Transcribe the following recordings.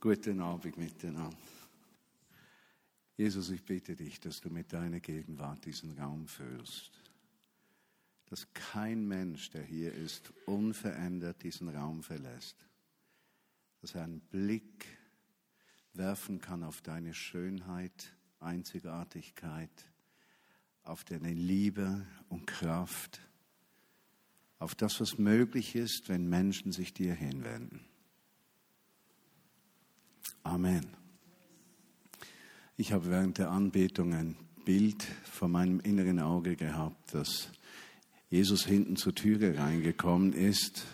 Guten Abend miteinander. Jesus, ich bitte dich, dass du mit deiner Gegenwart diesen Raum führst. Dass kein Mensch, der hier ist, unverändert diesen Raum verlässt. Dass er einen Blick werfen kann auf deine Schönheit, Einzigartigkeit, auf deine Liebe und Kraft, auf das, was möglich ist, wenn Menschen sich dir hinwenden. Amen. Ich habe während der Anbetung ein Bild vor meinem inneren Auge gehabt, dass Jesus hinten zur Türe reingekommen ist.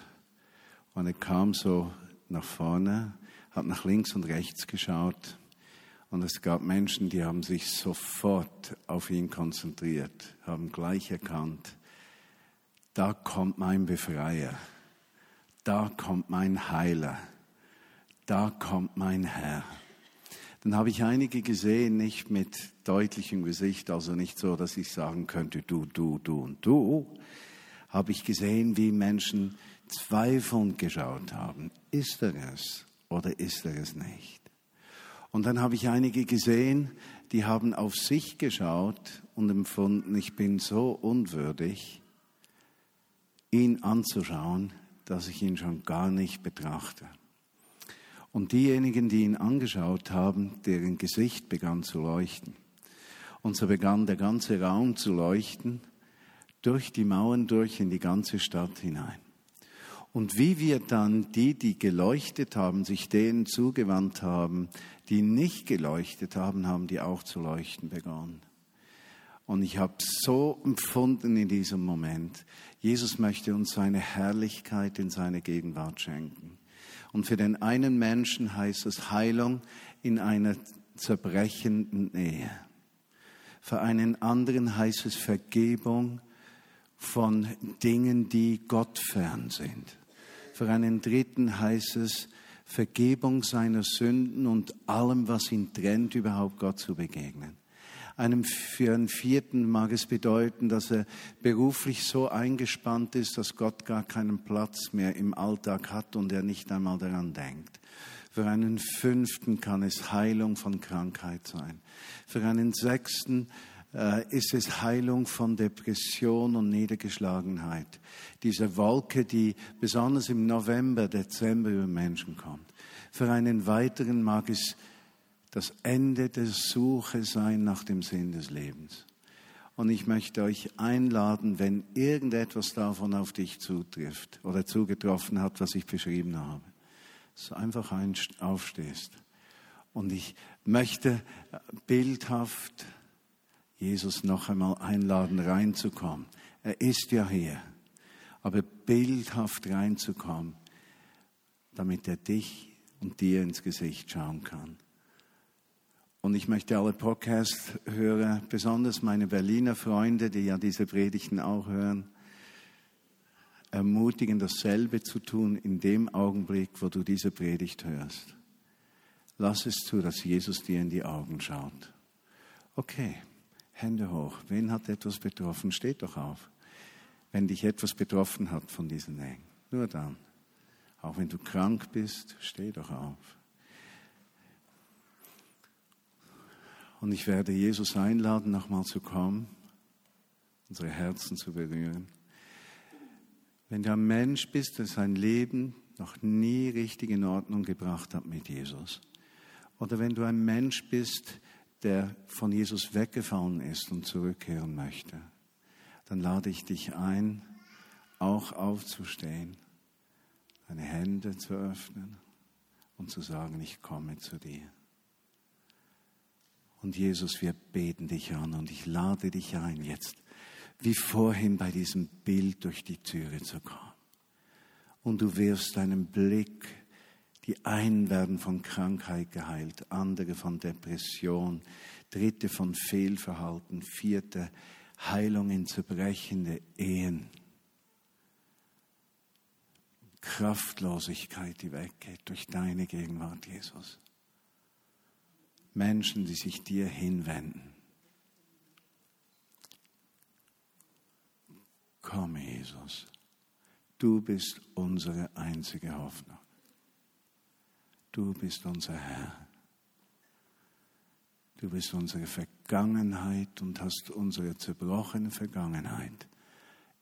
Und er kam so nach vorne, hat nach links und rechts geschaut. Und es gab Menschen, die haben sich sofort auf ihn konzentriert, haben gleich erkannt, da kommt mein Befreier, da kommt mein Heiler da kommt mein Herr. Dann habe ich einige gesehen, nicht mit deutlichem Gesicht, also nicht so, dass ich sagen könnte, du, du, du und du, habe ich gesehen, wie Menschen zweifelnd geschaut haben. Ist er es oder ist er es nicht? Und dann habe ich einige gesehen, die haben auf sich geschaut und empfunden, ich bin so unwürdig, ihn anzuschauen, dass ich ihn schon gar nicht betrachte. Und diejenigen, die ihn angeschaut haben, deren Gesicht begann zu leuchten. Und so begann der ganze Raum zu leuchten, durch die Mauern durch in die ganze Stadt hinein. Und wie wir dann die, die geleuchtet haben, sich denen zugewandt haben, die nicht geleuchtet haben, haben die auch zu leuchten begonnen. Und ich habe so empfunden in diesem Moment, Jesus möchte uns seine Herrlichkeit in seine Gegenwart schenken. Und für den einen Menschen heißt es Heilung in einer zerbrechenden Ehe. Für einen anderen heißt es Vergebung von Dingen, die Gott fern sind. Für einen dritten heißt es Vergebung seiner Sünden und allem, was ihn trennt, überhaupt Gott zu begegnen. Einem, für einen vierten mag es bedeuten, dass er beruflich so eingespannt ist, dass Gott gar keinen Platz mehr im Alltag hat und er nicht einmal daran denkt. Für einen fünften kann es Heilung von Krankheit sein. Für einen sechsten äh, ist es Heilung von Depression und Niedergeschlagenheit. Diese Wolke, die besonders im November, Dezember über Menschen kommt. Für einen weiteren mag es das Ende der Suche sein nach dem Sinn des Lebens. Und ich möchte euch einladen, wenn irgendetwas davon auf dich zutrifft oder zugetroffen hat, was ich beschrieben habe, dass du einfach aufstehst. Und ich möchte bildhaft Jesus noch einmal einladen, reinzukommen. Er ist ja hier, aber bildhaft reinzukommen, damit er dich und dir ins Gesicht schauen kann. Und ich möchte alle Podcast-Hörer, besonders meine Berliner Freunde, die ja diese Predigten auch hören, ermutigen, dasselbe zu tun in dem Augenblick, wo du diese Predigt hörst. Lass es zu, dass Jesus dir in die Augen schaut. Okay, Hände hoch. Wen hat etwas betroffen? Steht doch auf. Wenn dich etwas betroffen hat von diesen Dingen. Nur dann. Auch wenn du krank bist, steh doch auf. Und ich werde Jesus einladen, nochmal zu kommen, unsere Herzen zu berühren. Wenn du ein Mensch bist, der sein Leben noch nie richtig in Ordnung gebracht hat mit Jesus, oder wenn du ein Mensch bist, der von Jesus weggefallen ist und zurückkehren möchte, dann lade ich dich ein, auch aufzustehen, deine Hände zu öffnen und zu sagen, ich komme zu dir. Und Jesus, wir beten dich an und ich lade dich ein, jetzt wie vorhin bei diesem Bild durch die Türe zu kommen. Und du wirfst deinen Blick, die einen werden von Krankheit geheilt, andere von Depression, dritte von Fehlverhalten, vierte Heilung in zerbrechende Ehen. Kraftlosigkeit, die weggeht durch deine Gegenwart, Jesus. Menschen, die sich dir hinwenden. Komm, Jesus, du bist unsere einzige Hoffnung. du bist unser Herr. Du bist unsere Vergangenheit und hast unsere zerbrochene Vergangenheit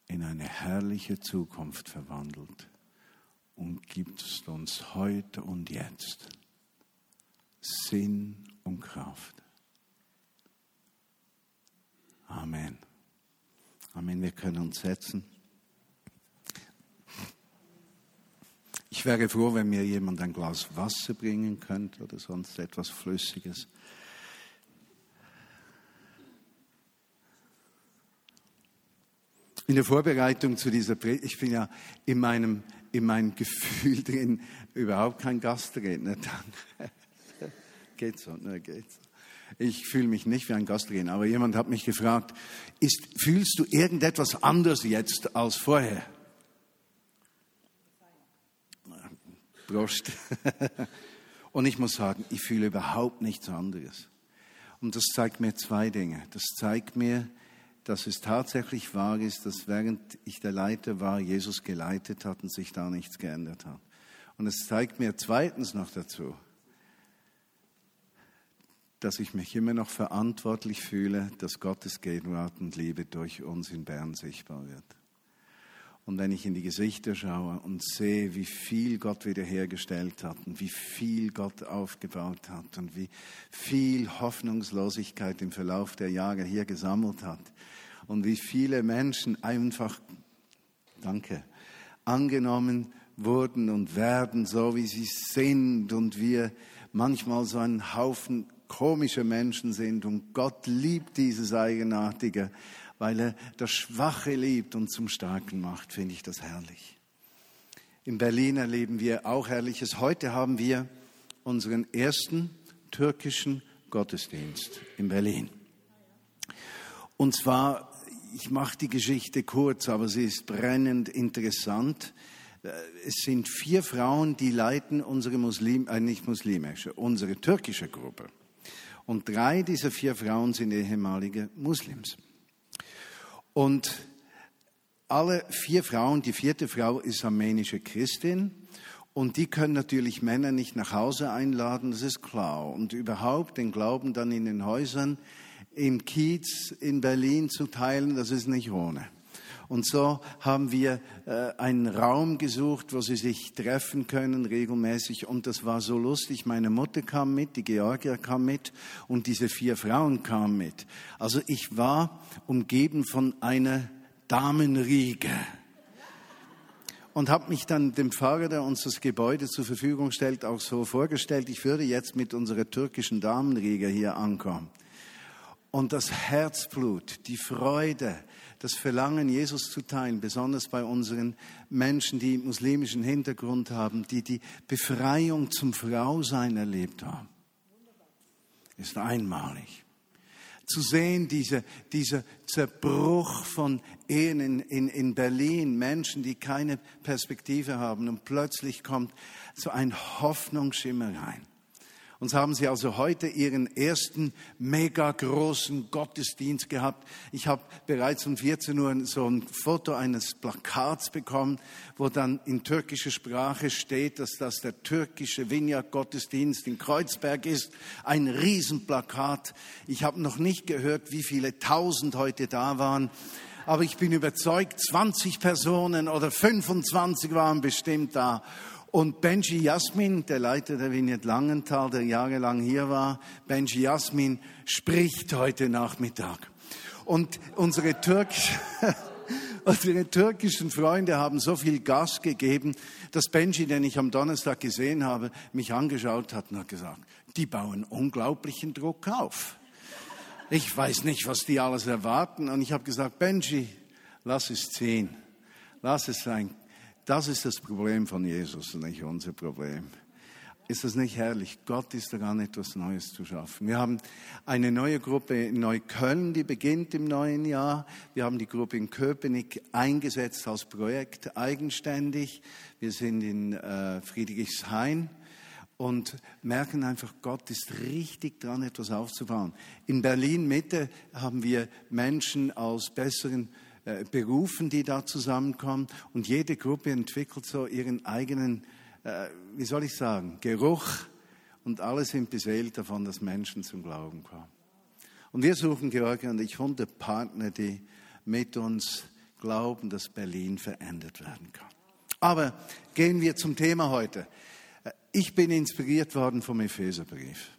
in eine herrliche Zukunft verwandelt und gibst uns heute und jetzt Sinn und Kraft. Amen. Amen. Wir können uns setzen. Ich wäre froh, wenn mir jemand ein Glas Wasser bringen könnte oder sonst etwas Flüssiges. In der Vorbereitung zu dieser Predigt, ich bin ja in meinem, in meinem Gefühl drin, überhaupt kein Gastredner. geht so, ne, geht so. Ich fühle mich nicht wie ein Gastredner, aber jemand hat mich gefragt, ist, fühlst du irgendetwas anders jetzt als vorher? Prost. Und ich muss sagen, ich fühle überhaupt nichts anderes. Und das zeigt mir zwei Dinge. Das zeigt mir, dass es tatsächlich wahr ist, dass während ich der Leiter war, Jesus geleitet hat und sich da nichts geändert hat. Und es zeigt mir zweitens noch dazu, dass ich mich immer noch verantwortlich fühle, dass Gottes Gegenwart und Liebe durch uns in Bern sichtbar wird. Und wenn ich in die Gesichter schaue und sehe, wie viel Gott wiederhergestellt hat und wie viel Gott aufgebaut hat und wie viel Hoffnungslosigkeit im Verlauf der Jahre hier gesammelt hat und wie viele Menschen einfach, danke, angenommen wurden und werden, so wie sie sind und wir manchmal so ein Haufen komische Menschen sind und Gott liebt dieses Eigenartige, weil er das Schwache liebt und zum Starken macht, finde ich das herrlich. In Berlin erleben wir auch Herrliches. Heute haben wir unseren ersten türkischen Gottesdienst in Berlin. Und zwar, ich mache die Geschichte kurz, aber sie ist brennend interessant. Es sind vier Frauen, die leiten unsere Muslim, äh nicht muslimische, unsere türkische Gruppe. Und drei dieser vier Frauen sind ehemalige Muslims. Und alle vier Frauen, die vierte Frau ist armenische Christin. Und die können natürlich Männer nicht nach Hause einladen, das ist klar. Und überhaupt den Glauben dann in den Häusern im Kiez in Berlin zu teilen, das ist nicht ohne. Und so haben wir äh, einen Raum gesucht, wo sie sich treffen können regelmäßig. Und das war so lustig. Meine Mutter kam mit, die Georgia kam mit und diese vier Frauen kamen mit. Also ich war umgeben von einer Damenriege und habe mich dann dem Pfarrer, der uns das Gebäude zur Verfügung stellt, auch so vorgestellt, ich würde jetzt mit unserer türkischen Damenriege hier ankommen. Und das Herzblut, die Freude, das Verlangen, Jesus zu teilen, besonders bei unseren Menschen, die muslimischen Hintergrund haben, die die Befreiung zum Frausein erlebt haben, ist einmalig. Zu sehen, diese, dieser Zerbruch von Ehen in, in, in Berlin, Menschen, die keine Perspektive haben und plötzlich kommt so ein Hoffnungsschimmer rein. Und so haben sie also heute ihren ersten mega großen Gottesdienst gehabt. Ich habe bereits um 14 Uhr so ein Foto eines Plakats bekommen, wo dann in türkischer Sprache steht, dass das der türkische Vineyard-Gottesdienst in Kreuzberg ist. Ein Riesenplakat. Ich habe noch nicht gehört, wie viele tausend heute da waren aber ich bin überzeugt, 20 Personen oder 25 waren bestimmt da. Und Benji Jasmin, der Leiter der Vignette Langenthal, der jahrelang hier war, Benji Jasmin spricht heute Nachmittag. Und unsere, Türkisch, unsere türkischen Freunde haben so viel Gas gegeben, dass Benji, den ich am Donnerstag gesehen habe, mich angeschaut hat und hat gesagt, die bauen unglaublichen Druck auf. Ich weiß nicht, was die alles erwarten. Und ich habe gesagt, Benji, lass es ziehen. Lass es sein. Das ist das Problem von Jesus, nicht unser Problem. Ist das nicht herrlich? Gott ist daran, etwas Neues zu schaffen. Wir haben eine neue Gruppe in Neukölln, die beginnt im neuen Jahr. Wir haben die Gruppe in Köpenick eingesetzt als Projekt eigenständig. Wir sind in äh, Friedrichshain und merken einfach, Gott ist richtig dran, etwas aufzubauen. In Berlin Mitte haben wir Menschen aus besseren äh, Berufen, die da zusammenkommen. Und jede Gruppe entwickelt so ihren eigenen äh, wie soll ich sagen, Geruch und alle sind beseelt davon, dass Menschen zum Glauben kommen. Und wir suchen, Georgia und ich, hundert Partner, die mit uns glauben, dass Berlin verändert werden kann. Aber gehen wir zum Thema heute. Ich bin inspiriert worden vom Epheserbrief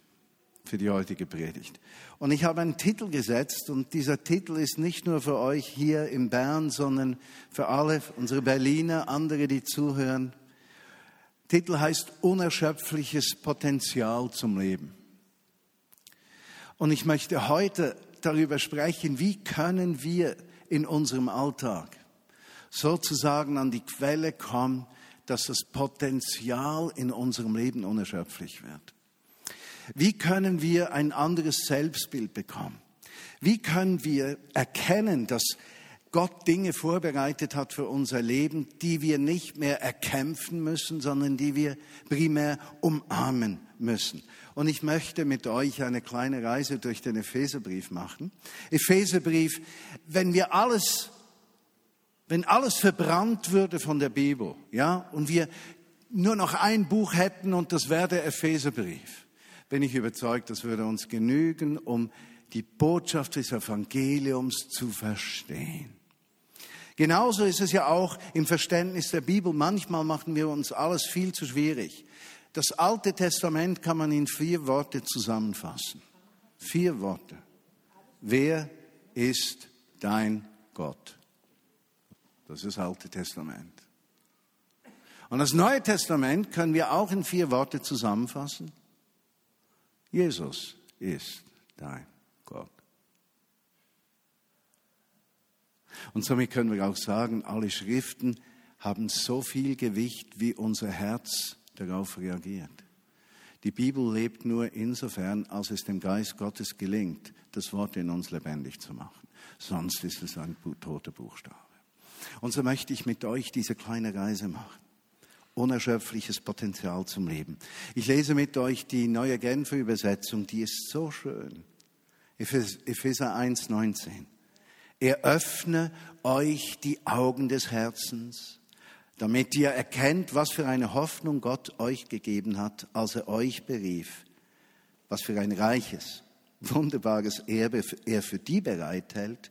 für die heutige Predigt. Und ich habe einen Titel gesetzt und dieser Titel ist nicht nur für euch hier in Bern, sondern für alle unsere Berliner, andere, die zuhören. Titel heißt Unerschöpfliches Potenzial zum Leben. Und ich möchte heute darüber sprechen, wie können wir in unserem Alltag sozusagen an die Quelle kommen, dass das Potenzial in unserem Leben unerschöpflich wird. Wie können wir ein anderes Selbstbild bekommen? Wie können wir erkennen, dass Gott Dinge vorbereitet hat für unser Leben, die wir nicht mehr erkämpfen müssen, sondern die wir primär umarmen müssen. Und ich möchte mit euch eine kleine Reise durch den Epheserbrief machen. Epheserbrief, wenn wir alles, wenn alles verbrannt würde von der Bibel, ja, und wir nur noch ein Buch hätten und das wäre der Epheserbrief, bin ich überzeugt, das würde uns genügen, um die Botschaft des Evangeliums zu verstehen. Genauso ist es ja auch im Verständnis der Bibel. Manchmal machen wir uns alles viel zu schwierig. Das Alte Testament kann man in vier Worte zusammenfassen. Vier Worte. Wer ist dein Gott? Das ist das Alte Testament. Und das Neue Testament können wir auch in vier Worte zusammenfassen. Jesus ist dein Gott. Und somit können wir auch sagen, alle Schriften haben so viel Gewicht, wie unser Herz darauf reagiert. Die Bibel lebt nur insofern, als es dem Geist Gottes gelingt, das Wort in uns lebendig zu machen. Sonst ist es ein toter Buchstabe. Und so möchte ich mit euch diese kleine Reise machen. Unerschöpfliches Potenzial zum Leben. Ich lese mit euch die neue Genfer Übersetzung, die ist so schön. Epheser 1, 19. Er öffne euch die Augen des Herzens, damit ihr erkennt, was für eine Hoffnung Gott euch gegeben hat, als er euch berief, was für ein reiches, wunderbares Erbe er für die bereithält,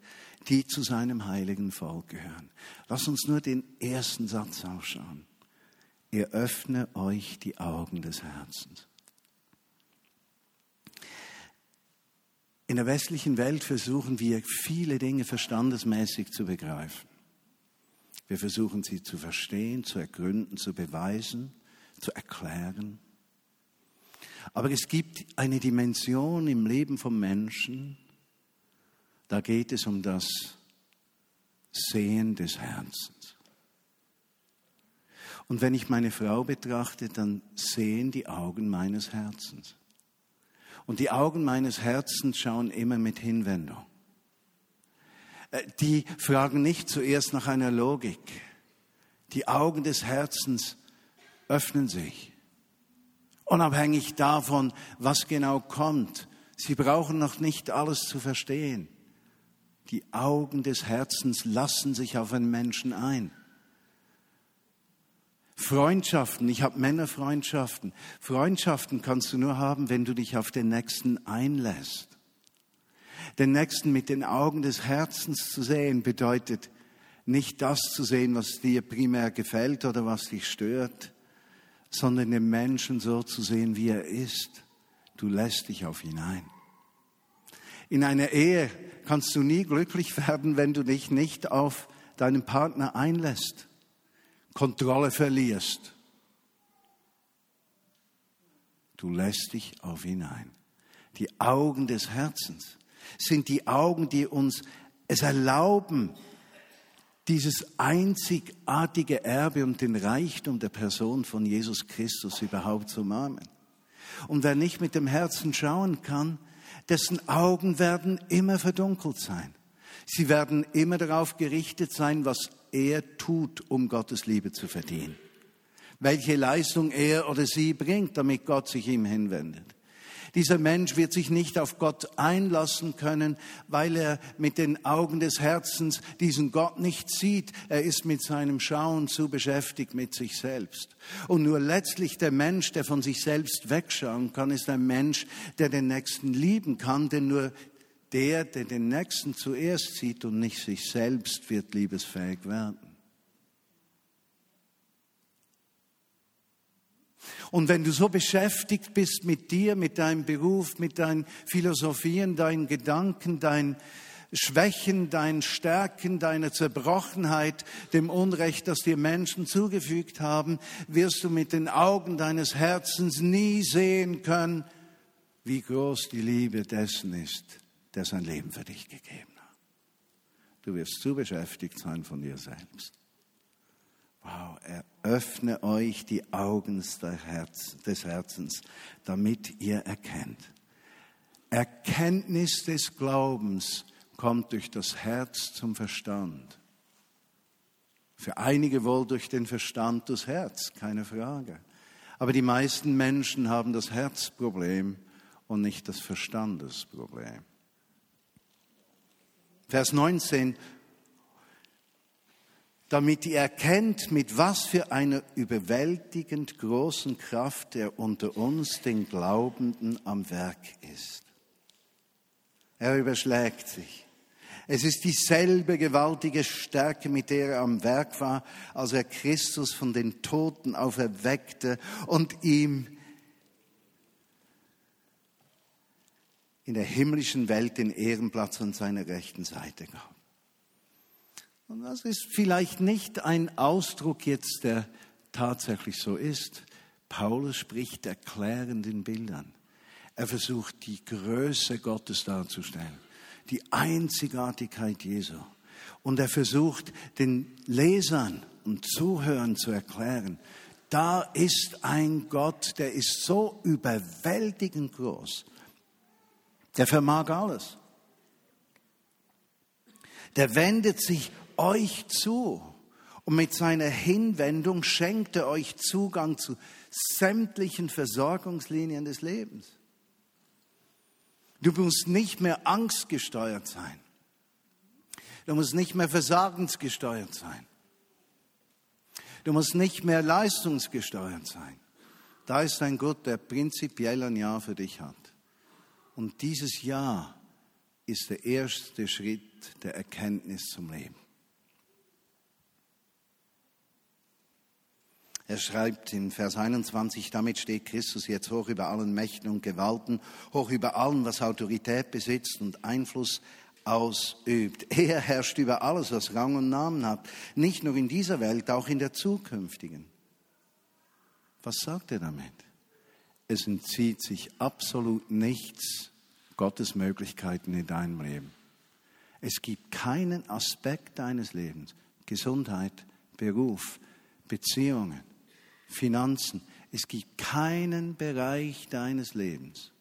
die zu seinem heiligen Volk gehören. Lass uns nur den ersten Satz ausschauen. Er öffne euch die Augen des Herzens. In der westlichen Welt versuchen wir viele Dinge verstandesmäßig zu begreifen. Wir versuchen sie zu verstehen, zu ergründen, zu beweisen, zu erklären. Aber es gibt eine Dimension im Leben von Menschen, da geht es um das Sehen des Herzens. Und wenn ich meine Frau betrachte, dann sehen die Augen meines Herzens. Und die Augen meines Herzens schauen immer mit Hinwendung. Äh, die fragen nicht zuerst nach einer Logik. Die Augen des Herzens öffnen sich. Unabhängig davon, was genau kommt. Sie brauchen noch nicht alles zu verstehen. Die Augen des Herzens lassen sich auf einen Menschen ein. Freundschaften, ich habe Männerfreundschaften. Freundschaften kannst du nur haben, wenn du dich auf den Nächsten einlässt. Den Nächsten mit den Augen des Herzens zu sehen bedeutet nicht das zu sehen, was dir primär gefällt oder was dich stört, sondern den Menschen so zu sehen, wie er ist. Du lässt dich auf ihn ein. In einer Ehe kannst du nie glücklich werden, wenn du dich nicht auf deinen Partner einlässt. Kontrolle verlierst. Du lässt dich auf ihn ein. Die Augen des Herzens sind die Augen, die uns es erlauben, dieses einzigartige Erbe und den Reichtum der Person von Jesus Christus überhaupt zu umarmen. Und wer nicht mit dem Herzen schauen kann, dessen Augen werden immer verdunkelt sein. Sie werden immer darauf gerichtet sein, was er tut, um Gottes Liebe zu verdienen. Welche Leistung er oder sie bringt, damit Gott sich ihm hinwendet. Dieser Mensch wird sich nicht auf Gott einlassen können, weil er mit den Augen des Herzens diesen Gott nicht sieht. Er ist mit seinem Schauen zu beschäftigt mit sich selbst. Und nur letztlich der Mensch, der von sich selbst wegschauen kann, ist ein Mensch, der den Nächsten lieben kann, denn nur der, der den Nächsten zuerst sieht und nicht sich selbst, wird liebesfähig werden. Und wenn du so beschäftigt bist mit dir, mit deinem Beruf, mit deinen Philosophien, deinen Gedanken, deinen Schwächen, deinen Stärken, deiner Zerbrochenheit, dem Unrecht, das dir Menschen zugefügt haben, wirst du mit den Augen deines Herzens nie sehen können, wie groß die Liebe dessen ist, der sein Leben für dich gegeben hat. Du wirst zu beschäftigt sein von dir selbst. Wow, eröffne euch die Augen des Herzens, damit ihr erkennt. Erkenntnis des Glaubens kommt durch das Herz zum Verstand. Für einige wohl durch den Verstand das Herz, keine Frage. Aber die meisten Menschen haben das Herzproblem und nicht das Verstandesproblem. Vers 19, damit ihr erkennt, mit was für einer überwältigend großen Kraft er unter uns, den Glaubenden, am Werk ist. Er überschlägt sich. Es ist dieselbe gewaltige Stärke, mit der er am Werk war, als er Christus von den Toten auferweckte und ihm in der himmlischen Welt den Ehrenplatz an seiner rechten Seite gab. Und das ist vielleicht nicht ein Ausdruck jetzt, der tatsächlich so ist. Paulus spricht erklärenden Bildern. Er versucht, die Größe Gottes darzustellen, die Einzigartigkeit Jesu. Und er versucht, den Lesern und Zuhörern zu erklären, da ist ein Gott, der ist so überwältigend groß. Der vermag alles. Der wendet sich euch zu. Und mit seiner Hinwendung schenkt er euch Zugang zu sämtlichen Versorgungslinien des Lebens. Du musst nicht mehr angstgesteuert sein. Du musst nicht mehr versagensgesteuert sein. Du musst nicht mehr leistungsgesteuert sein. Da ist ein Gott, der prinzipiell ein Ja für dich hat. Und dieses Ja ist der erste Schritt der Erkenntnis zum Leben. Er schreibt in Vers 21, damit steht Christus jetzt hoch über allen Mächten und Gewalten, hoch über allem, was Autorität besitzt und Einfluss ausübt. Er herrscht über alles, was Rang und Namen hat, nicht nur in dieser Welt, auch in der zukünftigen. Was sagt er damit? Es entzieht sich absolut nichts Gottes Möglichkeiten in deinem Leben. Es gibt keinen Aspekt deines Lebens, Gesundheit, Beruf, Beziehungen, Finanzen. Es gibt keinen Bereich deines Lebens,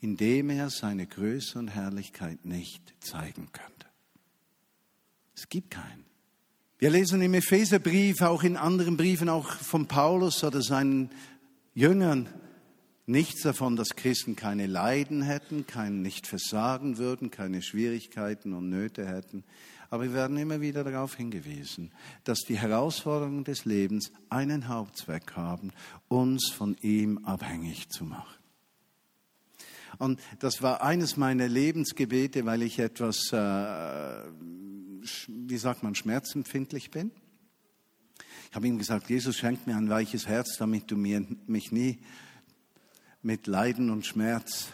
in dem er seine Größe und Herrlichkeit nicht zeigen könnte. Es gibt keinen. Wir lesen im Epheserbrief, auch in anderen Briefen, auch von Paulus oder seinen Jüngern, nichts davon, dass Christen keine Leiden hätten, kein nicht versagen würden, keine Schwierigkeiten und Nöte hätten. Aber wir werden immer wieder darauf hingewiesen, dass die Herausforderungen des Lebens einen Hauptzweck haben, uns von ihm abhängig zu machen. Und das war eines meiner Lebensgebete, weil ich etwas, äh, wie sagt man, schmerzempfindlich bin. Ich habe ihm gesagt, Jesus schenkt mir ein weiches Herz, damit du mir, mich nie mit Leiden und Schmerz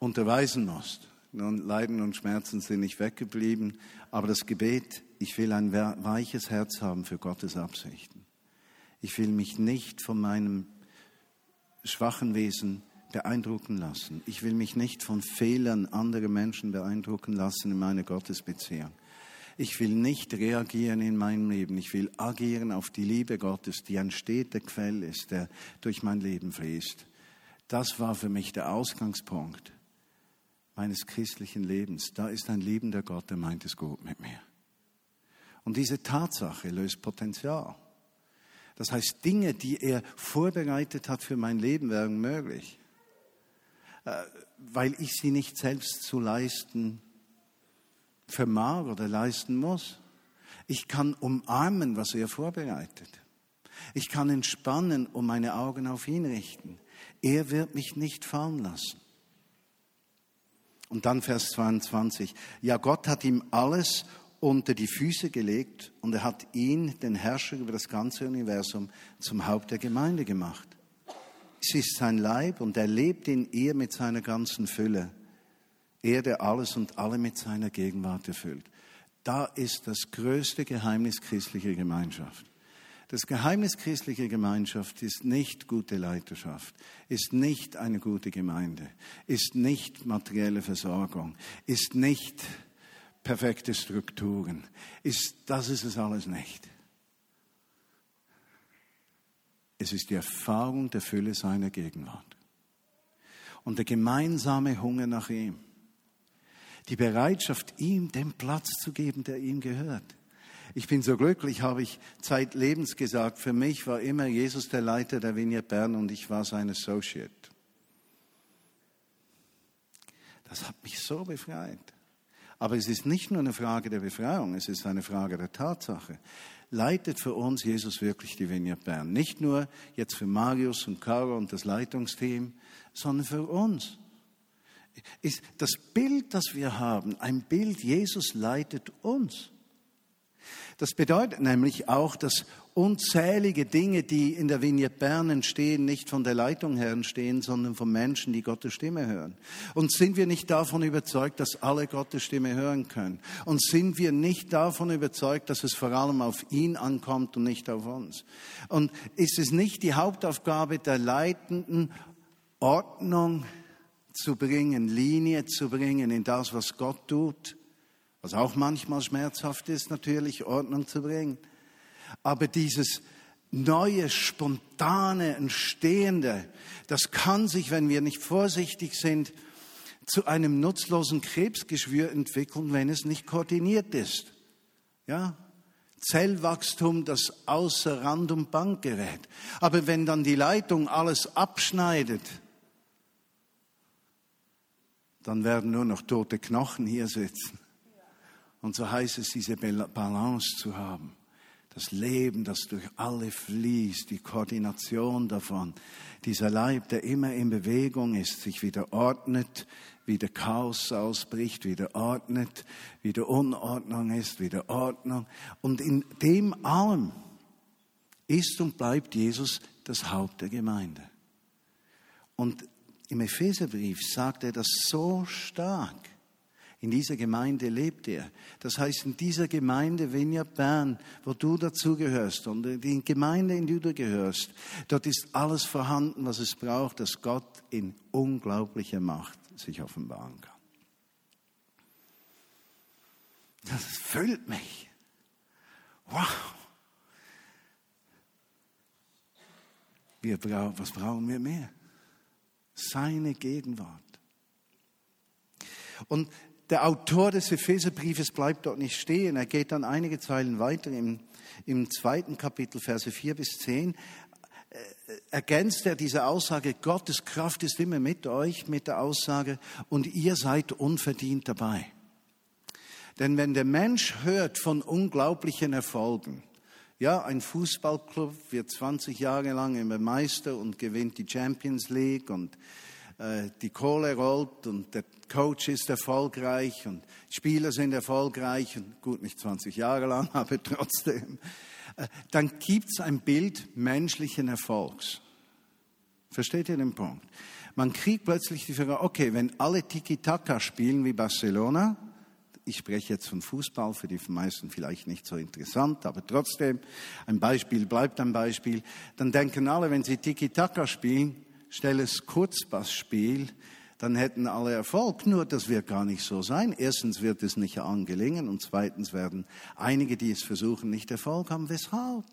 unterweisen musst. Nun, Leiden und Schmerzen sind nicht weggeblieben, aber das Gebet, ich will ein weiches Herz haben für Gottes Absichten. Ich will mich nicht von meinem schwachen Wesen beeindrucken lassen. Ich will mich nicht von Fehlern anderer Menschen beeindrucken lassen in meiner Gottesbeziehung. Ich will nicht reagieren in meinem Leben. Ich will agieren auf die Liebe Gottes, die ein steter Quell ist, der durch mein Leben fließt. Das war für mich der Ausgangspunkt meines christlichen Lebens. Da ist ein liebender Gott, der meint es gut mit mir. Und diese Tatsache löst Potenzial. Das heißt, Dinge, die er vorbereitet hat für mein Leben, werden möglich, äh, weil ich sie nicht selbst zu leisten vermag oder leisten muss. Ich kann umarmen, was er vorbereitet. Ich kann entspannen und meine Augen auf ihn richten. Er wird mich nicht fallen lassen. Und dann Vers 22. Ja, Gott hat ihm alles unter die Füße gelegt und er hat ihn, den Herrscher über das ganze Universum, zum Haupt der Gemeinde gemacht. Es ist sein Leib und er lebt in ihr mit seiner ganzen Fülle. Er, der alles und alle mit seiner Gegenwart erfüllt. Da ist das größte Geheimnis christlicher Gemeinschaft. Das Geheimnis christlicher Gemeinschaft ist nicht gute Leiterschaft, ist nicht eine gute Gemeinde, ist nicht materielle Versorgung, ist nicht perfekte Strukturen, ist, das ist es alles nicht. Es ist die Erfahrung der Fülle seiner Gegenwart und der gemeinsame Hunger nach ihm. Die Bereitschaft, ihm den Platz zu geben, der ihm gehört. Ich bin so glücklich, habe ich zeitlebens gesagt. Für mich war immer Jesus der Leiter der Vignette Bern und ich war sein Associate. Das hat mich so befreit. Aber es ist nicht nur eine Frage der Befreiung, es ist eine Frage der Tatsache. Leitet für uns Jesus wirklich die Vignette Bern? Nicht nur jetzt für Marius und Caro und das Leitungsteam, sondern für uns. Ist das Bild, das wir haben, ein Bild, Jesus leitet uns. Das bedeutet nämlich auch, dass unzählige Dinge, die in der Vignette Bern entstehen, nicht von der Leitung her entstehen, sondern von Menschen, die Gottes Stimme hören. Und sind wir nicht davon überzeugt, dass alle Gottes Stimme hören können? Und sind wir nicht davon überzeugt, dass es vor allem auf ihn ankommt und nicht auf uns? Und ist es nicht die Hauptaufgabe der Leitenden, Ordnung zu bringen, Linie zu bringen in das, was Gott tut? was auch manchmal schmerzhaft ist, natürlich Ordnung zu bringen. Aber dieses neue, spontane, entstehende, das kann sich, wenn wir nicht vorsichtig sind, zu einem nutzlosen Krebsgeschwür entwickeln, wenn es nicht koordiniert ist. Ja? Zellwachstum, das außer Rand und Bank gerät. Aber wenn dann die Leitung alles abschneidet, dann werden nur noch tote Knochen hier sitzen. Und so heißt es, diese Balance zu haben. Das Leben, das durch alle fließt, die Koordination davon. Dieser Leib, der immer in Bewegung ist, sich wieder ordnet, wieder Chaos ausbricht, wieder ordnet, wieder Unordnung ist, wieder Ordnung. Und in dem allem ist und bleibt Jesus das Haupt der Gemeinde. Und im Epheserbrief sagt er das so stark. In dieser Gemeinde lebt er. Das heißt, in dieser Gemeinde Vineyard Bern, wo du dazugehörst und die Gemeinde, in die du gehörst, dort ist alles vorhanden, was es braucht, dass Gott in unglaublicher Macht sich offenbaren kann. Das füllt mich. Wow. Wir brauchen, was brauchen wir mehr? Seine Gegenwart. Und der Autor des Epheserbriefes bleibt dort nicht stehen. Er geht dann einige Zeilen weiter im, im zweiten Kapitel, Verse 4 bis 10. Äh, ergänzt er diese Aussage, Gottes Kraft ist immer mit euch, mit der Aussage, und ihr seid unverdient dabei. Denn wenn der Mensch hört von unglaublichen Erfolgen, ja, ein Fußballclub wird 20 Jahre lang immer Meister und gewinnt die Champions League und äh, die Kohle rollt und der Coach ist erfolgreich und Spieler sind erfolgreich und gut nicht 20 Jahre lang, aber trotzdem, äh, dann gibt es ein Bild menschlichen Erfolgs. Versteht ihr den Punkt? Man kriegt plötzlich die Frage, okay, wenn alle Tiki-Taka spielen wie Barcelona, ich spreche jetzt von Fußball, für die meisten vielleicht nicht so interessant, aber trotzdem, ein Beispiel bleibt ein Beispiel, dann denken alle, wenn sie Tiki-Taka spielen, schnelles Kurzpassspiel, dann hätten alle Erfolg. Nur das wird gar nicht so sein. Erstens wird es nicht angelingen und zweitens werden einige, die es versuchen, nicht Erfolg haben. Weshalb?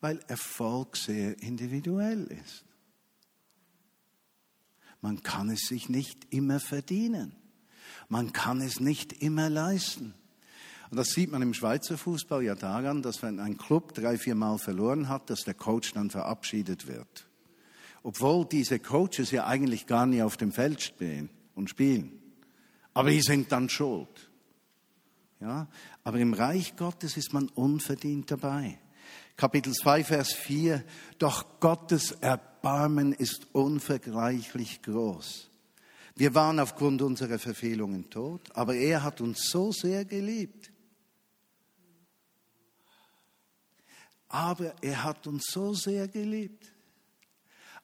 Weil Erfolg sehr individuell ist. Man kann es sich nicht immer verdienen. Man kann es nicht immer leisten. Und das sieht man im Schweizer Fußball ja daran, dass wenn ein Club drei, vier Mal verloren hat, dass der Coach dann verabschiedet wird. Obwohl diese Coaches ja eigentlich gar nie auf dem Feld stehen und spielen. Aber die sind dann schuld. Ja? Aber im Reich Gottes ist man unverdient dabei. Kapitel 2, Vers 4. Doch Gottes Erbarmen ist unvergleichlich groß. Wir waren aufgrund unserer Verfehlungen tot, aber er hat uns so sehr geliebt. Aber er hat uns so sehr geliebt.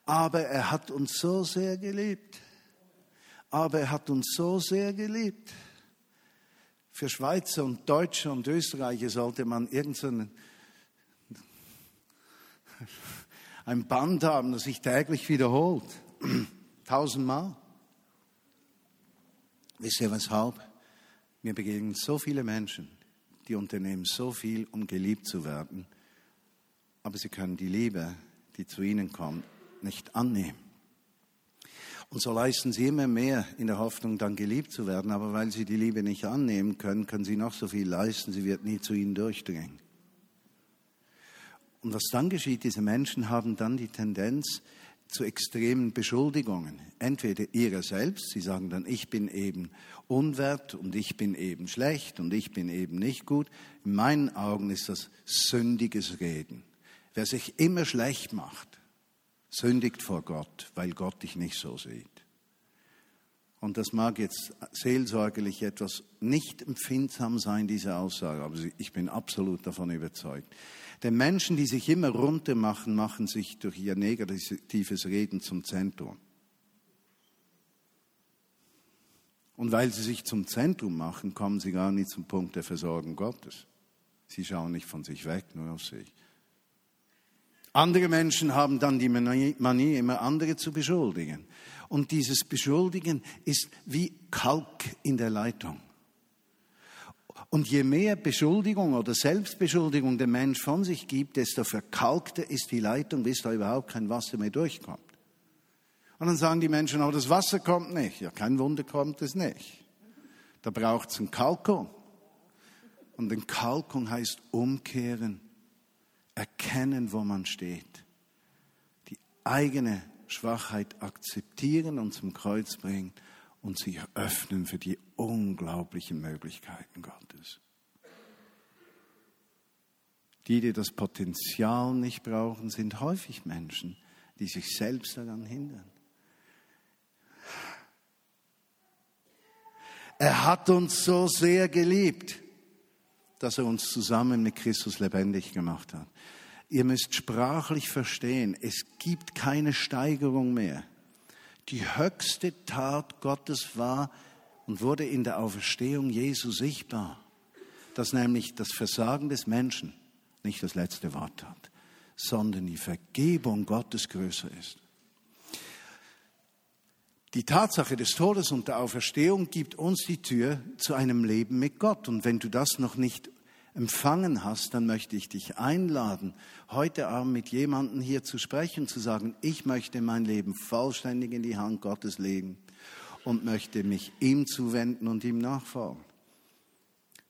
Aber er hat uns so sehr geliebt. Aber er hat uns so sehr geliebt. Für Schweizer und Deutsche und Österreicher sollte man irgendeinen ein Band haben, das sich täglich wiederholt. Tausendmal. Wisst ihr weshalb? Mir begegnen so viele Menschen, die unternehmen so viel, um geliebt zu werden, aber sie können die Liebe, die zu ihnen kommt, nicht annehmen. Und so leisten sie immer mehr in der Hoffnung, dann geliebt zu werden. Aber weil sie die Liebe nicht annehmen können, können sie noch so viel leisten, sie wird nie zu ihnen durchdringen. Und was dann geschieht, diese Menschen haben dann die Tendenz zu extremen Beschuldigungen. Entweder ihrer selbst, sie sagen dann, ich bin eben unwert und ich bin eben schlecht und ich bin eben nicht gut. In meinen Augen ist das sündiges Reden. Wer sich immer schlecht macht, sündigt vor Gott, weil Gott dich nicht so sieht. Und das mag jetzt seelsorgerlich etwas nicht empfindsam sein, diese Aussage, aber ich bin absolut davon überzeugt. Denn Menschen, die sich immer runter machen, machen sich durch ihr negatives Reden zum Zentrum. Und weil sie sich zum Zentrum machen, kommen sie gar nicht zum Punkt der Versorgung Gottes. Sie schauen nicht von sich weg, nur auf sich. Andere Menschen haben dann die Manie, immer andere zu beschuldigen. Und dieses Beschuldigen ist wie Kalk in der Leitung. Und je mehr Beschuldigung oder Selbstbeschuldigung der Mensch von sich gibt, desto verkalkter ist die Leitung, bis da überhaupt kein Wasser mehr durchkommt. Und dann sagen die Menschen, oh, das Wasser kommt nicht. Ja, kein Wunder kommt es nicht. Da braucht es eine Kalkung. Und eine Kalkung heißt umkehren erkennen, wo man steht, die eigene Schwachheit akzeptieren und zum Kreuz bringen und sich öffnen für die unglaublichen Möglichkeiten Gottes. Die, die das Potenzial nicht brauchen, sind häufig Menschen, die sich selbst daran hindern. Er hat uns so sehr geliebt dass er uns zusammen mit Christus lebendig gemacht hat. Ihr müsst sprachlich verstehen, es gibt keine Steigerung mehr. Die höchste Tat Gottes war und wurde in der Auferstehung Jesu sichtbar, dass nämlich das Versagen des Menschen nicht das letzte Wort hat, sondern die Vergebung Gottes größer ist. Die Tatsache des Todes und der Auferstehung gibt uns die Tür zu einem Leben mit Gott. Und wenn du das noch nicht empfangen hast, dann möchte ich dich einladen, heute Abend mit jemandem hier zu sprechen, zu sagen, ich möchte mein Leben vollständig in die Hand Gottes legen und möchte mich ihm zuwenden und ihm nachfolgen.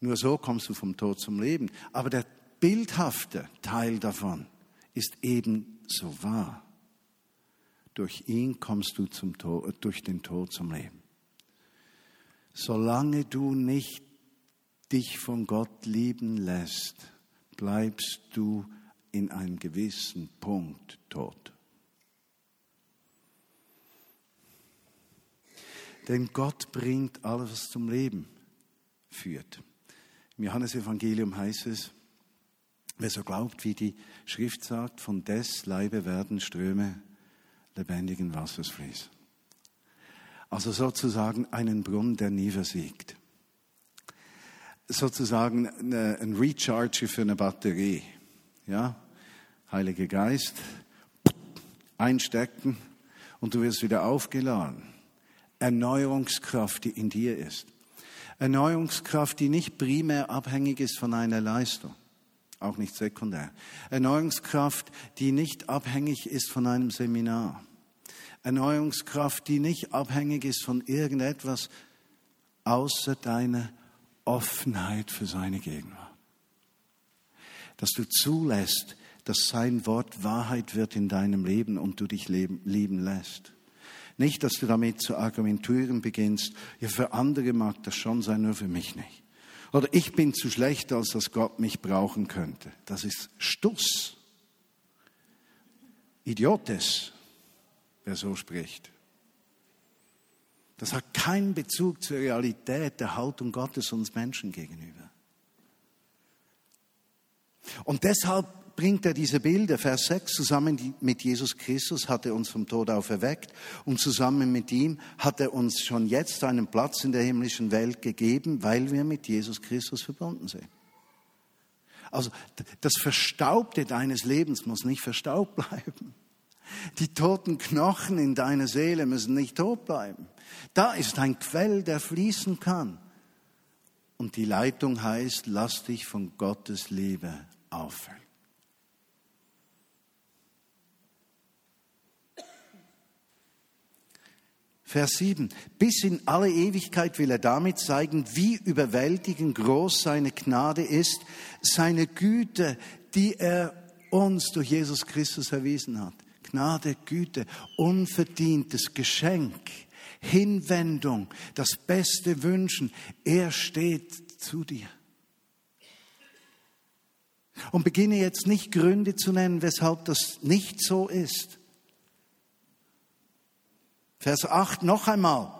Nur so kommst du vom Tod zum Leben. Aber der bildhafte Teil davon ist eben so wahr. Durch ihn kommst du zum Tod, durch den Tod zum Leben. Solange du nicht dich von Gott lieben lässt, bleibst du in einem gewissen Punkt tot. Denn Gott bringt alles, was zum Leben führt. Im Johannesevangelium heißt es, wer so glaubt, wie die Schrift sagt, von des Leibe werden Ströme lebendigen Wassers fließen. Also sozusagen einen Brunnen, der nie versiegt. Sozusagen ein Recharge für eine Batterie. Ja? Heiliger Geist, einstecken und du wirst wieder aufgeladen. Erneuerungskraft, die in dir ist. Erneuerungskraft, die nicht primär abhängig ist von einer Leistung, auch nicht sekundär. Erneuerungskraft, die nicht abhängig ist von einem Seminar. Erneuerungskraft, die nicht abhängig ist von irgendetwas außer deiner Offenheit für seine Gegenwart. Dass du zulässt, dass sein Wort Wahrheit wird in deinem Leben und du dich leben, lieben lässt. Nicht, dass du damit zu argumentieren beginnst, ja, für andere mag das schon sein, nur für mich nicht. Oder ich bin zu schlecht, als dass Gott mich brauchen könnte. Das ist Stuss. Idiotes, wer so spricht. Das hat keinen Bezug zur Realität der Haltung Gottes uns Menschen gegenüber. Und deshalb bringt er diese Bilder. Vers 6, zusammen mit Jesus Christus hat er uns vom Tod auferweckt und zusammen mit ihm hat er uns schon jetzt einen Platz in der himmlischen Welt gegeben, weil wir mit Jesus Christus verbunden sind. Also das Verstaubte deines Lebens muss nicht verstaubt bleiben. Die toten Knochen in deiner Seele müssen nicht tot bleiben. Da ist ein Quell, der fließen kann. Und die Leitung heißt, lass dich von Gottes Liebe auffüllen. Vers 7. Bis in alle Ewigkeit will er damit zeigen, wie überwältigend groß seine Gnade ist, seine Güte, die er uns durch Jesus Christus erwiesen hat. Gnade, Güte, unverdientes Geschenk, Hinwendung, das beste Wünschen. Er steht zu dir. Und beginne jetzt nicht Gründe zu nennen, weshalb das nicht so ist. Vers 8 noch einmal.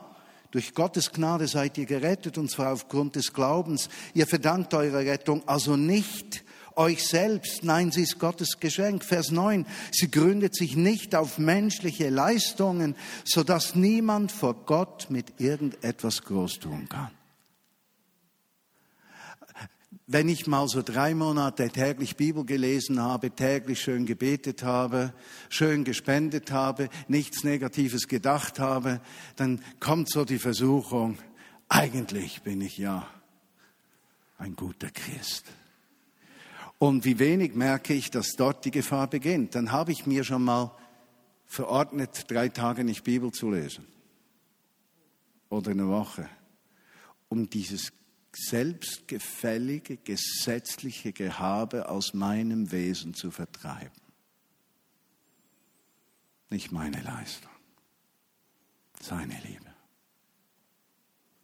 Durch Gottes Gnade seid ihr gerettet, und zwar aufgrund des Glaubens. Ihr verdankt eure Rettung also nicht euch selbst, nein, sie ist Gottes Geschenk. Vers 9, sie gründet sich nicht auf menschliche Leistungen, sodass niemand vor Gott mit irgendetwas groß tun kann wenn ich mal so drei Monate täglich Bibel gelesen habe, täglich schön gebetet habe, schön gespendet habe, nichts Negatives gedacht habe, dann kommt so die Versuchung, eigentlich bin ich ja ein guter Christ. Und wie wenig merke ich, dass dort die Gefahr beginnt. Dann habe ich mir schon mal verordnet, drei Tage nicht Bibel zu lesen. Oder eine Woche. Um dieses selbstgefällige, gesetzliche Gehabe aus meinem Wesen zu vertreiben. Nicht meine Leistung, seine Liebe.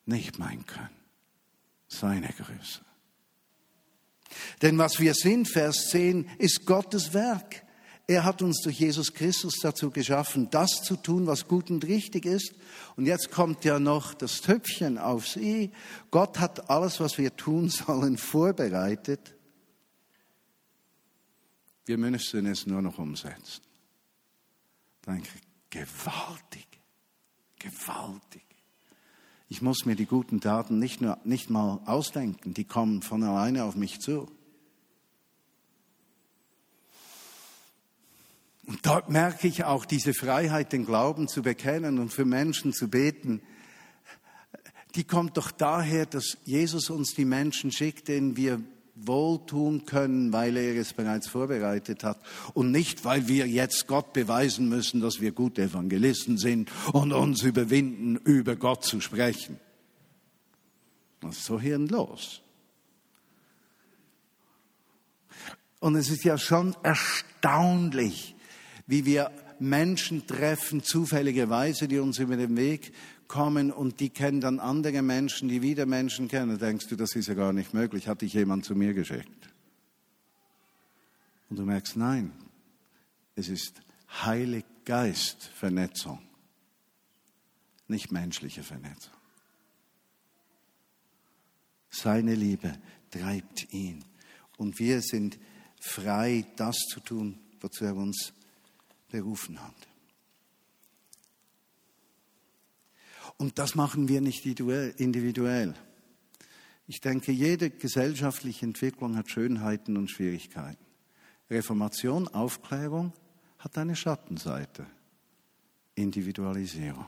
Nicht mein Können, seine Größe. Denn was wir sind, Vers 10, ist Gottes Werk. Er hat uns durch Jesus Christus dazu geschaffen, das zu tun, was gut und richtig ist. Und jetzt kommt ja noch das Töpfchen auf sie. Gott hat alles, was wir tun sollen, vorbereitet. Wir müssen es nur noch umsetzen. Danke. Gewaltig. Gewaltig. Ich muss mir die guten Taten nicht, nur, nicht mal ausdenken, die kommen von alleine auf mich zu. Und dort merke ich auch diese Freiheit, den Glauben zu bekennen und für Menschen zu beten. Die kommt doch daher, dass Jesus uns die Menschen schickt, denen wir wohltun können, weil er es bereits vorbereitet hat und nicht, weil wir jetzt Gott beweisen müssen, dass wir gute Evangelisten sind und uns überwinden, über Gott zu sprechen. Das ist so hirnlos. Und es ist ja schon erstaunlich, wie wir Menschen treffen, zufälligerweise, die uns über den Weg kommen und die kennen dann andere Menschen, die wieder Menschen kennen. Da denkst du, das ist ja gar nicht möglich, hat dich jemand zu mir geschickt. Und du merkst, nein, es ist Heilig Geist Vernetzung, nicht menschliche Vernetzung. Seine Liebe treibt ihn. Und wir sind frei, das zu tun, wozu er uns berufen hat. Und das machen wir nicht individuell. Ich denke, jede gesellschaftliche Entwicklung hat Schönheiten und Schwierigkeiten. Reformation, Aufklärung hat eine Schattenseite. Individualisierung.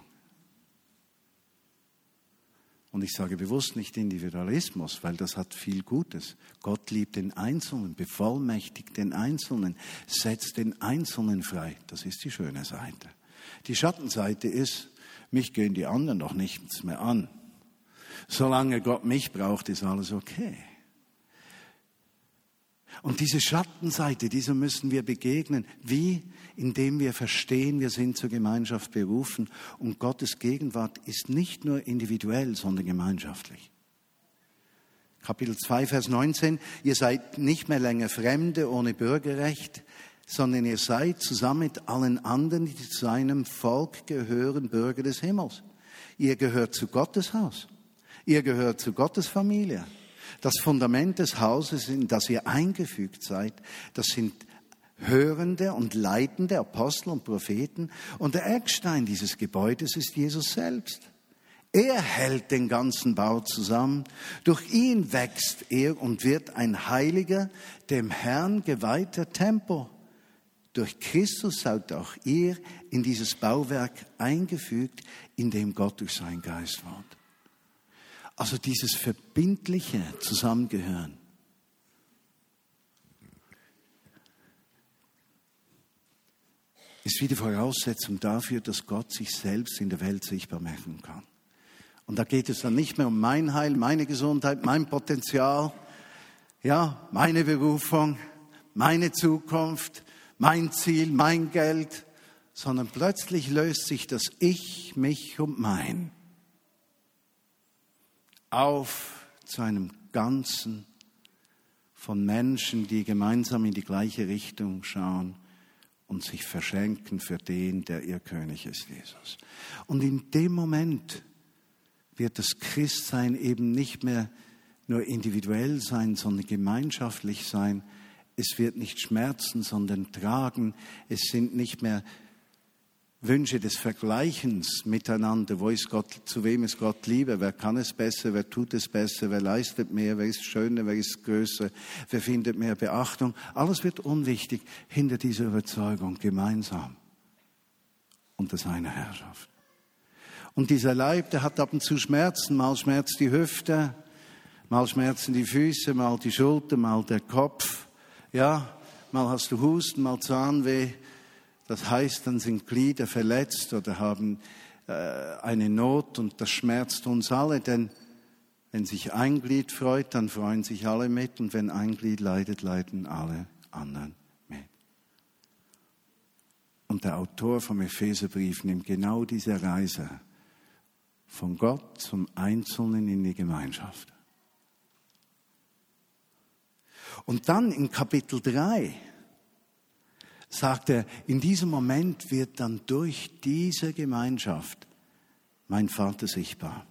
Und ich sage bewusst nicht Individualismus, weil das hat viel Gutes. Gott liebt den Einzelnen, bevollmächtigt den Einzelnen, setzt den Einzelnen frei. Das ist die schöne Seite. Die Schattenseite ist, mich gehen die anderen doch nichts mehr an. Solange Gott mich braucht, ist alles okay. Und diese Schattenseite, dieser müssen wir begegnen. Wie? Indem wir verstehen, wir sind zur Gemeinschaft berufen und Gottes Gegenwart ist nicht nur individuell, sondern gemeinschaftlich. Kapitel 2, Vers 19, ihr seid nicht mehr länger Fremde ohne Bürgerrecht, sondern ihr seid zusammen mit allen anderen, die zu seinem Volk gehören, Bürger des Himmels. Ihr gehört zu Gottes Haus. Ihr gehört zu Gottes Familie. Das Fundament des Hauses, in das ihr eingefügt seid, das sind hörende und leitende Apostel und Propheten. Und der Eckstein dieses Gebäudes ist Jesus selbst. Er hält den ganzen Bau zusammen. Durch ihn wächst er und wird ein heiliger, dem Herrn geweihter Tempel. Durch Christus seid auch ihr in dieses Bauwerk eingefügt, in dem Gott durch seinen Geist wohnt. Also dieses verbindliche Zusammengehören. ist wie die Voraussetzung dafür, dass Gott sich selbst in der Welt sichtbar machen kann. Und da geht es dann nicht mehr um mein Heil, meine Gesundheit, mein Potenzial, ja, meine Berufung, meine Zukunft, mein Ziel, mein Geld, sondern plötzlich löst sich das Ich, mich und mein auf zu einem Ganzen von Menschen, die gemeinsam in die gleiche Richtung schauen und sich verschenken für den, der ihr König ist, Jesus. Und in dem Moment wird das Christsein eben nicht mehr nur individuell sein, sondern gemeinschaftlich sein. Es wird nicht schmerzen, sondern tragen. Es sind nicht mehr Wünsche des Vergleichens miteinander, wo ist Gott, zu wem ist Gott lieber, wer kann es besser, wer tut es besser, wer leistet mehr, wer ist schöner, wer ist größer, wer findet mehr Beachtung. Alles wird unwichtig hinter dieser Überzeugung gemeinsam unter seiner Herrschaft. Und dieser Leib, der hat ab und zu Schmerzen, mal schmerzt die Hüfte, mal schmerzen die Füße, mal die Schulter, mal der Kopf, ja, mal hast du Husten, mal Zahnweh, das heißt, dann sind Glieder verletzt oder haben äh, eine Not und das schmerzt uns alle, denn wenn sich ein Glied freut, dann freuen sich alle mit und wenn ein Glied leidet, leiden alle anderen mit. Und der Autor vom Epheserbrief nimmt genau diese Reise von Gott zum Einzelnen in die Gemeinschaft. Und dann in Kapitel 3 sagt er, in diesem Moment wird dann durch diese Gemeinschaft mein Vater sichtbar.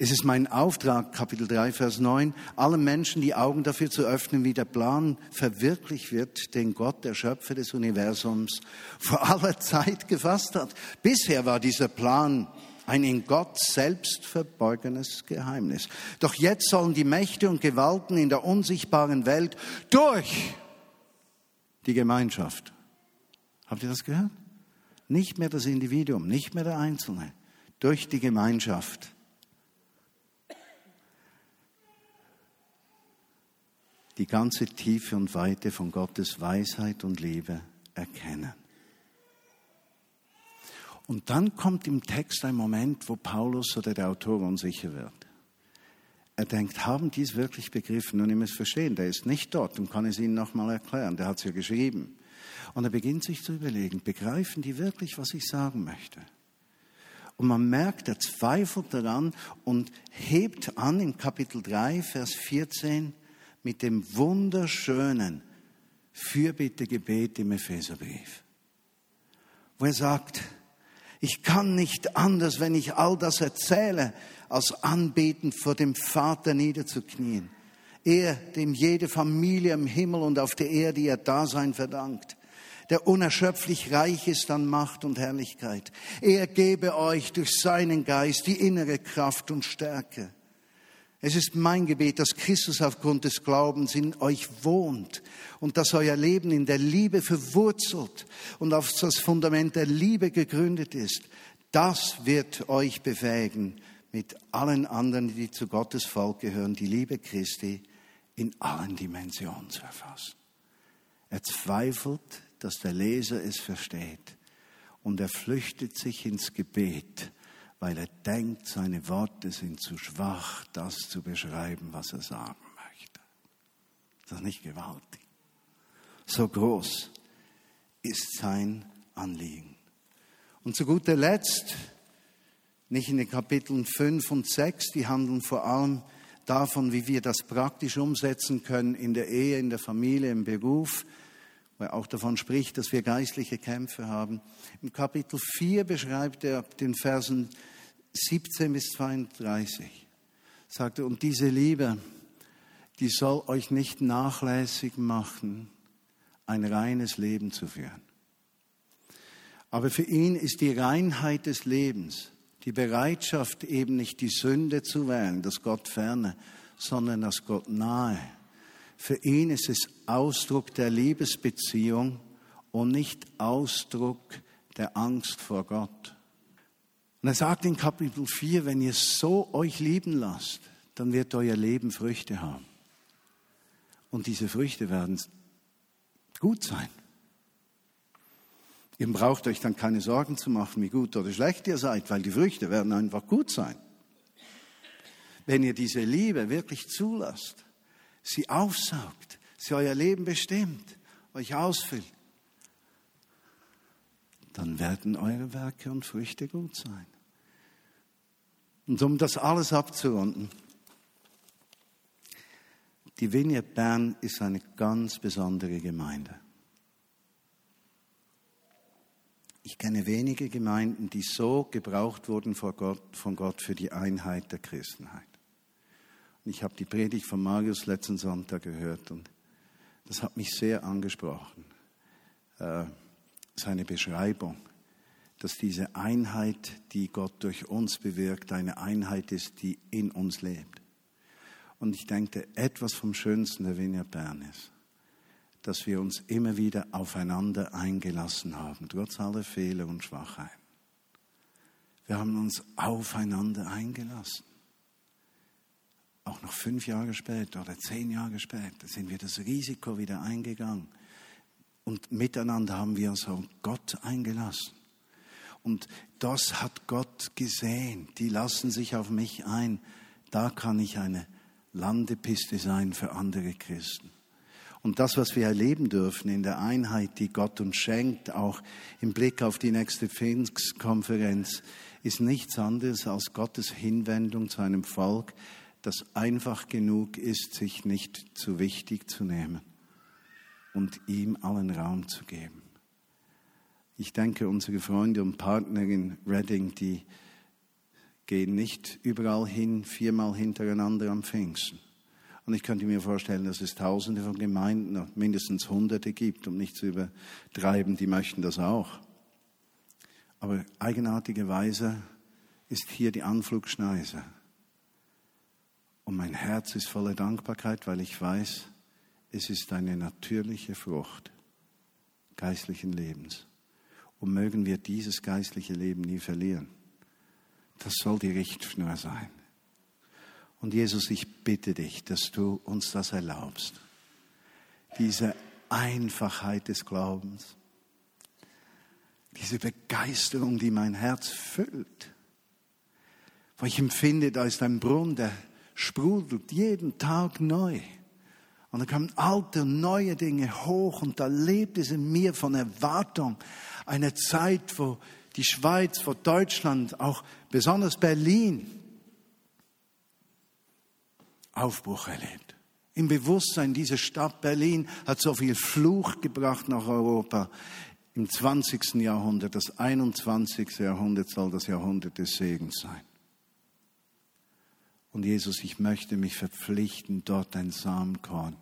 Es ist mein Auftrag, Kapitel 3, Vers 9, allen Menschen die Augen dafür zu öffnen, wie der Plan verwirklicht wird, den Gott, der Schöpfer des Universums, vor aller Zeit gefasst hat. Bisher war dieser Plan ein in Gott selbst verborgenes Geheimnis. Doch jetzt sollen die Mächte und Gewalten in der unsichtbaren Welt durch die Gemeinschaft, habt ihr das gehört? Nicht mehr das Individuum, nicht mehr der Einzelne, durch die Gemeinschaft. Die ganze Tiefe und Weite von Gottes Weisheit und Liebe erkennen. Und dann kommt im Text ein Moment, wo Paulus oder der Autor unsicher wird. Er denkt, haben die es wirklich begriffen? Nun, ihr müsst verstehen, der ist nicht dort und kann es ihnen nochmal erklären. Der hat es ja geschrieben. Und er beginnt sich zu überlegen, begreifen die wirklich, was ich sagen möchte? Und man merkt, er zweifelt daran und hebt an im Kapitel 3, Vers 14 mit dem wunderschönen Fürbittegebet im Epheserbrief, wo er sagt, ich kann nicht anders, wenn ich all das erzähle, als anbetend vor dem Vater niederzuknien. Er, dem jede Familie im Himmel und auf der Erde ihr Dasein verdankt, der unerschöpflich reich ist an Macht und Herrlichkeit. Er gebe euch durch seinen Geist die innere Kraft und Stärke es ist mein Gebet, dass Christus aufgrund des Glaubens in euch wohnt und dass euer Leben in der Liebe verwurzelt und auf das Fundament der Liebe gegründet ist. Das wird euch befähigen, mit allen anderen, die zu Gottes Volk gehören, die Liebe Christi in allen Dimensionen zu erfassen. Er zweifelt, dass der Leser es versteht und er flüchtet sich ins Gebet weil er denkt, seine Worte sind zu schwach, das zu beschreiben, was er sagen möchte. Ist das nicht gewaltig? So groß ist sein Anliegen. Und zu guter Letzt, nicht in den Kapiteln 5 und 6, die handeln vor allem davon, wie wir das praktisch umsetzen können in der Ehe, in der Familie, im Beruf, wo er auch davon spricht, dass wir geistliche Kämpfe haben. Im Kapitel 4 beschreibt er den Versen 17 bis 32, sagt er, und diese Liebe, die soll euch nicht nachlässig machen, ein reines Leben zu führen. Aber für ihn ist die Reinheit des Lebens, die Bereitschaft eben nicht die Sünde zu wählen, das Gott ferne, sondern das Gott nahe. Für ihn ist es Ausdruck der Liebesbeziehung und nicht Ausdruck der Angst vor Gott. Und er sagt in Kapitel 4, wenn ihr so euch lieben lasst, dann wird euer Leben Früchte haben. Und diese Früchte werden gut sein. Ihr braucht euch dann keine Sorgen zu machen, wie gut oder schlecht ihr seid, weil die Früchte werden einfach gut sein. Wenn ihr diese Liebe wirklich zulasst, sie aufsaugt, sie euer Leben bestimmt, euch ausfüllt, dann werden eure Werke und Früchte gut sein. Und um das alles abzurunden, die Vineyard Bern ist eine ganz besondere Gemeinde. Ich kenne wenige Gemeinden, die so gebraucht wurden von Gott, von Gott für die Einheit der Christenheit. Ich habe die Predigt von Marius letzten Sonntag gehört und das hat mich sehr angesprochen. Äh, seine Beschreibung, dass diese Einheit, die Gott durch uns bewirkt, eine Einheit ist, die in uns lebt. Und ich denke, etwas vom Schönsten der Vineyard Bern ist, dass wir uns immer wieder aufeinander eingelassen haben, trotz aller Fehler und Schwachheiten. Wir haben uns aufeinander eingelassen. Auch noch fünf Jahre später oder zehn Jahre später sind wir das Risiko wieder eingegangen. Und miteinander haben wir uns auf Gott eingelassen. Und das hat Gott gesehen. Die lassen sich auf mich ein. Da kann ich eine Landepiste sein für andere Christen. Und das, was wir erleben dürfen in der Einheit, die Gott uns schenkt, auch im Blick auf die nächste Pfingstkonferenz, ist nichts anderes als Gottes Hinwendung zu einem Volk, das einfach genug ist, sich nicht zu wichtig zu nehmen und ihm allen Raum zu geben. Ich denke, unsere Freunde und Partner in Reading, die gehen nicht überall hin, viermal hintereinander am Pfingsten und ich könnte mir vorstellen, dass es tausende von Gemeinden, mindestens hunderte gibt, um nicht zu übertreiben, die möchten das auch. Aber eigenartigerweise ist hier die Anflugschneise. Und mein Herz ist voller Dankbarkeit, weil ich weiß, es ist eine natürliche Frucht geistlichen Lebens. Und mögen wir dieses geistliche Leben nie verlieren. Das soll die Richtschnur sein. Und Jesus, ich bitte dich, dass du uns das erlaubst. Diese Einfachheit des Glaubens, diese Begeisterung, die mein Herz füllt, wo ich empfinde, da ist ein Brunnen, der sprudelt jeden Tag neu. Und da kommen alte und neue Dinge hoch und da lebt es in mir von Erwartung. Eine Zeit, wo die Schweiz, wo Deutschland, auch besonders Berlin, Aufbruch erlebt. Im Bewusstsein, diese Stadt Berlin hat so viel Fluch gebracht nach Europa im 20. Jahrhundert. Das 21. Jahrhundert soll das Jahrhundert des Segens sein. Und Jesus, ich möchte mich verpflichten, dort ein Samenkorn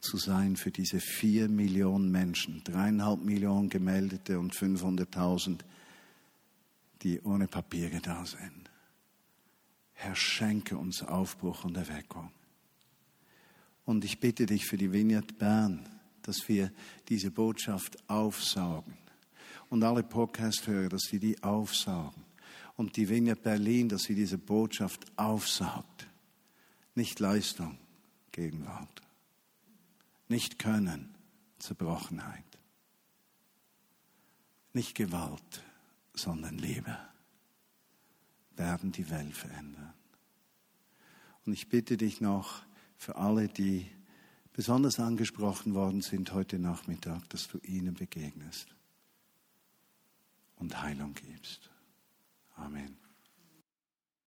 zu sein für diese vier Millionen Menschen, dreieinhalb Millionen Gemeldete und 500.000, die ohne Papiere da sind. Herr, schenke uns Aufbruch und Erweckung. Und ich bitte dich für die Vineyard Bern, dass wir diese Botschaft aufsaugen. Und alle Podcast-Hörer, dass sie die aufsaugen. Und die Vineyard Berlin, dass sie diese Botschaft aufsaugt. Nicht Leistung, Gegenwart. Nicht Können, Zerbrochenheit. Nicht Gewalt, sondern Liebe werden die Welt verändern. Und ich bitte dich noch für alle, die besonders angesprochen worden sind heute Nachmittag, dass du ihnen begegnest und Heilung gibst. Amen.